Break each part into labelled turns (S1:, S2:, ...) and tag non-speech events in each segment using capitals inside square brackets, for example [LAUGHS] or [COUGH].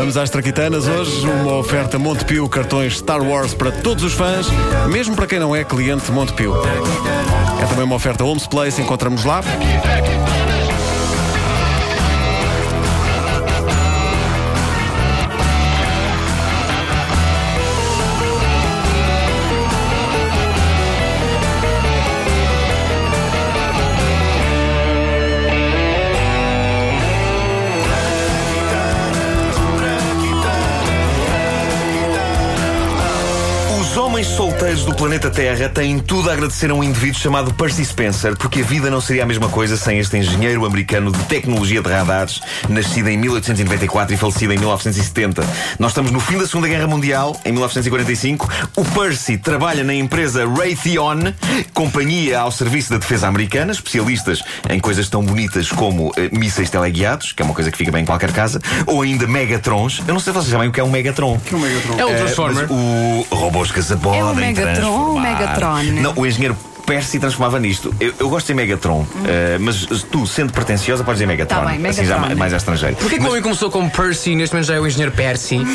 S1: Vamos às traquitanas hoje, uma oferta Montepio, cartões Star Wars para todos os fãs, mesmo para quem não é cliente Montepio. É também uma oferta Homes Place, encontramos lá.
S2: Solteiros do planeta Terra têm tudo a agradecer a um indivíduo chamado Percy Spencer, porque a vida não seria a mesma coisa sem este engenheiro americano de tecnologia de radares, nascido em 1894 e falecido em 1970. Nós estamos no fim da Segunda Guerra Mundial, em 1945. O Percy trabalha na empresa Raytheon, companhia ao serviço da defesa americana, especialistas em coisas tão bonitas como eh, mísseis teleguiados, que é uma coisa que fica bem em qualquer casa, ou ainda Megatrons. Eu não sei se vocês sabem o que é um Megatron.
S1: Que é um Megatron?
S3: É o
S2: Eh,
S3: Transformer.
S2: mas o robôs que se podem
S4: É Megatron ou. Megatron?
S2: Não, o engenheiro Percy transformava nisto. Eu, eu gosto de Megatron, eh, mas tu, sendo pretenciosa, podes dizer Megatron.
S4: Tá bem,
S2: Assim já
S4: Megatron.
S2: ma- mais a estrangeiro.
S3: Porquê que o homem começou como Percy e neste momento já é o engenheiro Percy? [LAUGHS]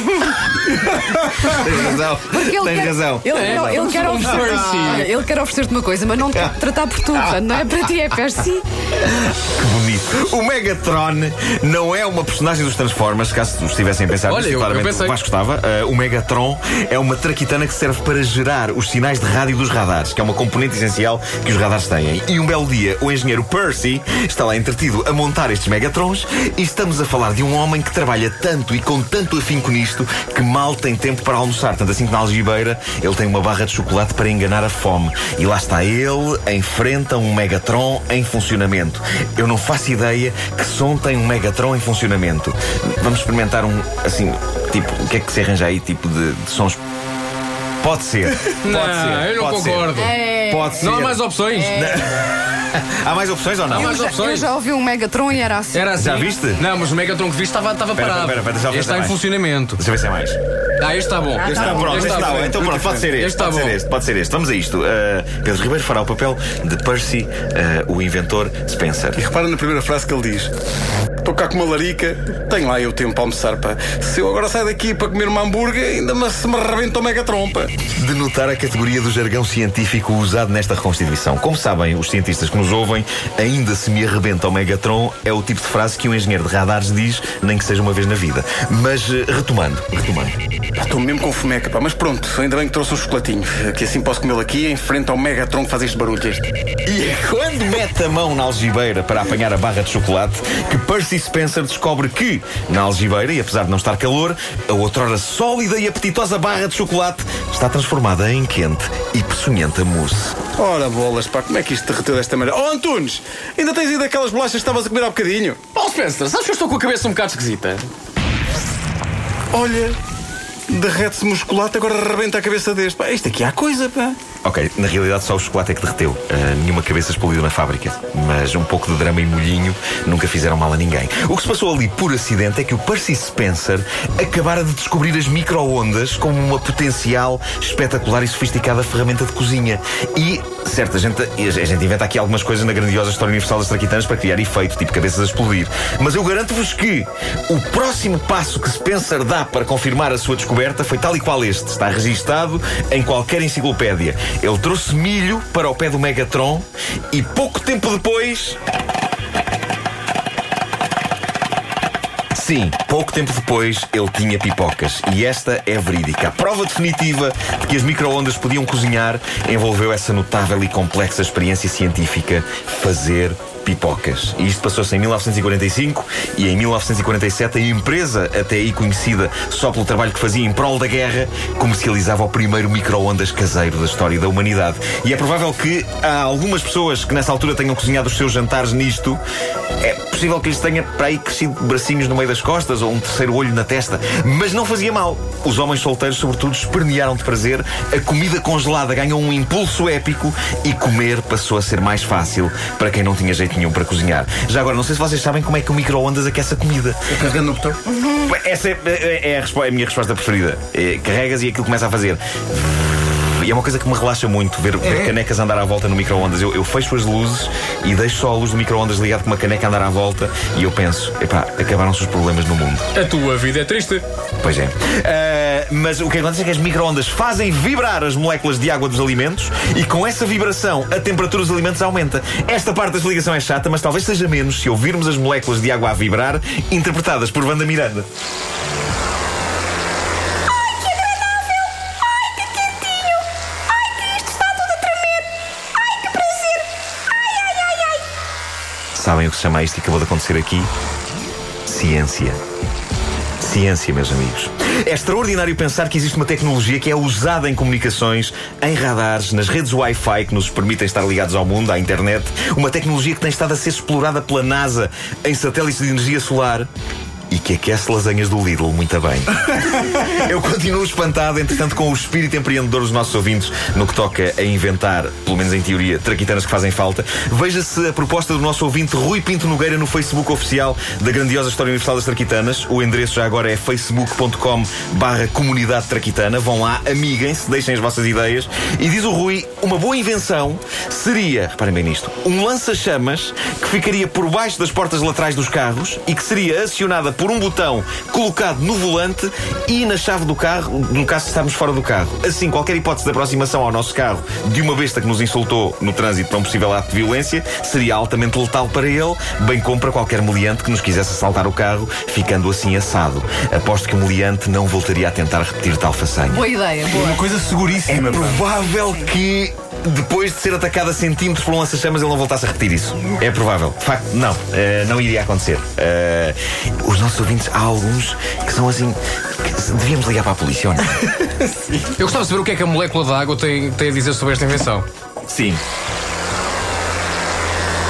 S2: Tens razão.
S4: Porque ele
S2: Tens
S4: quer,
S2: razão.
S4: Ele,
S3: É,
S4: ele, ele quer oferecer, ele quer oferecer-te uma coisa, mas não te [LAUGHS] tratar por tu. Não é para ti, é Percy.
S2: Que bonito. O Megatron não é uma personagem dos Transformers, caso estivessem a pensar
S3: Olha,
S2: nisso,
S3: eu- eu
S2: claramente
S3: pensei.
S2: o Vasco estava. Eh, o Megatron é uma traquitana que serve para gerar os sinais de rádio dos radares, que é uma componente essencial que os radares têm. E um belo dia, o engenheiro Percy está lá entretido a montar estes Megatrons e estamos a falar de um homem que trabalha tanto e com tanto afinco nisto que mal tem tempo para almoçar. Tanto assim que na algibeira ele tem uma barra de chocolate para enganar a fome. E lá está ele, em frente a um Megatron em funcionamento. Eu não faço ideia que som tem um Megatron em funcionamento. Vamos experimentar um, assim, tipo, o que é que se arranja aí, tipo de, de sons. Pode ser. [LAUGHS] Pode
S3: Não,
S2: ser.
S3: eu não
S2: pode ser.
S3: concordo.
S4: É.
S2: Pode ser.
S3: Não há mais opções? [LAUGHS]
S2: Há mais opções ou não?
S3: Há mais
S4: Eu já,
S3: opções.
S4: eu já ouvi um Megatron e era assim.
S3: Era assim.
S2: Já viste?
S3: Não, mas o Megatron que viste estava, estava
S2: Espera,
S3: parado.
S2: eu ver
S3: este está em
S2: mais.
S3: funcionamento.
S2: Deixa eu ver se é mais.
S3: Ah, este está bom.
S4: Ah,
S2: Este
S4: tá
S2: está
S4: bom.
S2: pronto,
S3: Este está bom.
S2: Então pronto, pode ser este.
S3: Este está
S2: pode ser
S3: bom.
S2: este, pode ser este. Vamos a isto. Uh, Pedro Ribeiro fará o papel de Percy, uh, o inventor Spencer.
S1: E repara na primeira frase que ele diz: Estou cá com uma larica, tenho lá eu tempo para almoçar, pá. Se eu agora sair daqui para comer uma hambúrguer, ainda me, se me rebenta o Megatron, pá.
S2: De notar a categoria do jargão científico usado nesta reconstituição. Como sabem, os cientistas que nos ouvem, ainda se me arrebenta o Megatron é o tipo de frase que um engenheiro de radares diz, nem que seja uma vez na vida. Mas uh, retomando, retomando.
S1: Estou mesmo com fomeca, pá. Mas pronto, ainda bem que trouxe um chocolatinho. Que assim posso comê-lo aqui em frente ao Megatron que faz este barulho. Este.
S2: E é quando mete a mão na algibeira para apanhar a barra de chocolate que Percy Spencer descobre que, na algibeira, e apesar de não estar calor, a outrora sólida e apetitosa barra de chocolate está transformada em quente e peçonhenta mousse.
S1: Ora bolas, pá, como é que isto derreteu desta maneira? Oh Antunes, ainda tens ido daquelas bolachas que estavas a comer há bocadinho?
S3: Oh, Spencer, sabes que eu estou com a cabeça um bocado esquisita?
S1: Olha, derrete-se musculate, agora rebenta a cabeça deste. Pá, isto aqui há coisa, pá.
S2: Ok, na realidade só o chocolate é que derreteu. Ah, nenhuma cabeça explodiu na fábrica. Mas um pouco de drama e molhinho nunca fizeram mal a ninguém. O que se passou ali por acidente é que o Percy Spencer acabara de descobrir as micro-ondas como uma potencial, espetacular e sofisticada ferramenta de cozinha. E, certa gente, a gente inventa aqui algumas coisas na grandiosa história universal das traquitanas para criar efeito, tipo cabeças a explodir. Mas eu garanto-vos que o próximo passo que Spencer dá para confirmar a sua descoberta foi tal e qual este. Está registado em qualquer enciclopédia. Ele trouxe milho para o pé do Megatron e pouco tempo depois. Sim, pouco tempo depois ele tinha pipocas. E esta é verídica. A prova definitiva de que as micro-ondas podiam cozinhar envolveu essa notável e complexa experiência científica: fazer pipocas. E isto passou-se em 1945 e em 1947 a empresa, até aí conhecida só pelo trabalho que fazia em prol da guerra, comercializava o primeiro micro-ondas caseiro da história da humanidade. E é provável que há algumas pessoas que nessa altura tenham cozinhado os seus jantares nisto. É possível que lhes tenha para aí crescido bracinhos no meio das costas ou um terceiro olho na testa, mas não fazia mal. Os homens solteiros, sobretudo, espernearam de prazer, a comida congelada ganhou um impulso épico e comer passou a ser mais fácil para quem não tinha jeito nenhum para cozinhar. Já agora, não sei se vocês sabem como é que o micro-ondas aquece a comida.
S1: Carregando no botão.
S2: Essa é, é- é a, é a minha resposta preferida. É, carregas e aquilo começa a fazer. E é uma coisa que me relaxa muito ver, ver canecas andar à volta no micro-ondas. Eu, eu fecho as luzes e deixo só a luz do micro-ondas ligado com uma caneca a andar à volta e eu penso, epá, acabaram-se os problemas no mundo.
S3: A tua vida é triste.
S2: Pois é. Ah, mas o que acontece é que as micro-ondas fazem vibrar as moléculas de água dos alimentos e com essa vibração a temperatura dos alimentos aumenta. Esta parte da explicação é chata, mas talvez seja menos se ouvirmos as moléculas de água a vibrar, interpretadas por Wanda Miranda. Sabem o que se chama isto que acabou de acontecer aqui? Ciência. Ciência, meus amigos. É extraordinário pensar que existe uma tecnologia que é usada em comunicações, em radares, nas redes Wi-Fi que nos permitem estar ligados ao mundo, à internet. Uma tecnologia que tem estado a ser explorada pela NASA em satélites de energia solar que aquece lasanhas do Lidl muito bem. [LAUGHS] Eu continuo espantado, entretanto, com o espírito empreendedor dos nossos ouvintes no que toca a inventar, pelo menos em teoria, traquitanas que fazem falta. Veja-se a proposta do nosso ouvinte Rui Pinto Nogueira no Facebook oficial da grandiosa História Universal das Traquitanas. O endereço já agora é facebook.com barra comunidade traquitana. Vão lá, amiguem-se, deixem as vossas ideias. E diz o Rui, uma boa invenção seria, reparem bem nisto, um lança-chamas que ficaria por baixo das portas laterais dos carros e que seria acionada por um botão colocado no volante e na chave do carro, no caso de estarmos fora do carro. Assim, qualquer hipótese de aproximação ao nosso carro de uma besta que nos insultou no trânsito para um possível ato de violência seria altamente letal para ele, bem como para qualquer meliante que nos quisesse assaltar o carro, ficando assim assado. Aposto que o meliante não voltaria a tentar repetir tal façanha.
S4: Boa ideia, boa.
S5: Uma coisa
S2: É
S5: seguríssima. pá.
S2: provável que depois de ser atacado a centímetros por um lança-chamas ele não voltasse a repetir isso. É provável. De facto, não. Eh, não iria acontecer. Eh, os nossos ouvintes, há alguns que são assim. que devíamos ligar para a polícia, ou não? [LAUGHS]
S3: Eu gostava de saber o que é que a molécula da água tem, tem a dizer sobre esta invenção.
S2: Sim.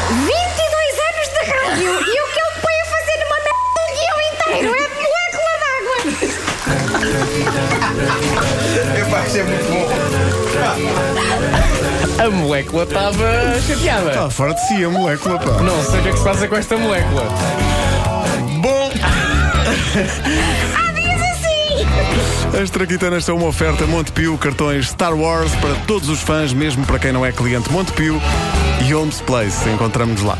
S6: 22 anos de rádio e o que ele põe a fazer numa merda um guião inteiro é molécula d'água. [LAUGHS]
S2: Epá, isso é muito bom.
S3: A molécula estava chateada.
S1: Está fora de si a molécula, pá.
S3: Não sei o que é que se passa com esta molécula.
S1: Bom, [LAUGHS]
S6: Há dias assim.
S1: as Traquitanas são uma oferta Montepio, cartões Star Wars para todos os fãs, mesmo para quem não é cliente Montepio e Holmes Place. Encontramos-nos lá.